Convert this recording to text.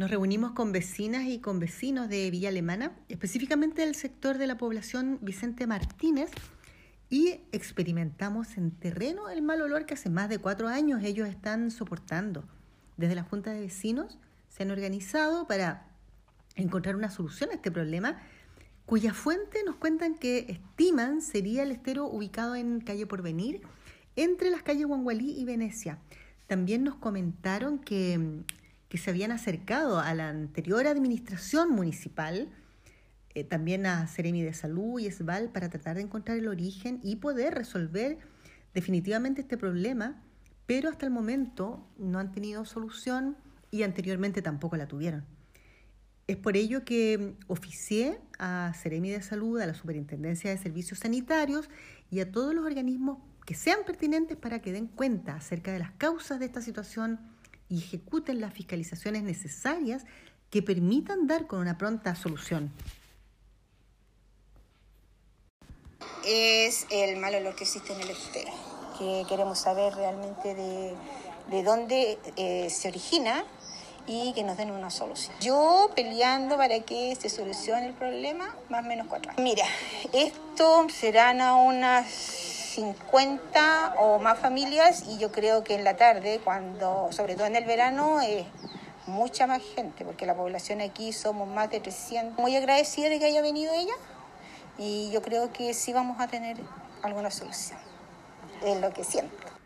Nos reunimos con vecinas y con vecinos de Villa Alemana, específicamente del sector de la población Vicente Martínez, y experimentamos en terreno el mal olor que hace más de cuatro años ellos están soportando. Desde la Junta de Vecinos se han organizado para encontrar una solución a este problema, cuya fuente nos cuentan que estiman sería el estero ubicado en calle Porvenir, entre las calles Huangualí y Venecia. También nos comentaron que, que se habían acercado a la anterior administración municipal, eh, también a Ceremi de Salud y ESBAL para tratar de encontrar el origen y poder resolver definitivamente este problema, pero hasta el momento no han tenido solución y anteriormente tampoco la tuvieron. Es por ello que oficié a Ceremi de Salud, a la Superintendencia de Servicios Sanitarios y a todos los organismos que sean pertinentes para que den cuenta acerca de las causas de esta situación y ejecuten las fiscalizaciones necesarias que permitan dar con una pronta solución. es el mal olor que existe en el estero, que queremos saber realmente de, de dónde eh, se origina y que nos den una solución. Yo peleando para que se solucione el problema, más o menos cuatro años. Mira, esto serán a unas 50 o más familias y yo creo que en la tarde, cuando, sobre todo en el verano, es mucha más gente, porque la población aquí somos más de 300. Muy agradecida de que haya venido ella y yo creo que sí vamos a tener alguna solución. Es lo que siento.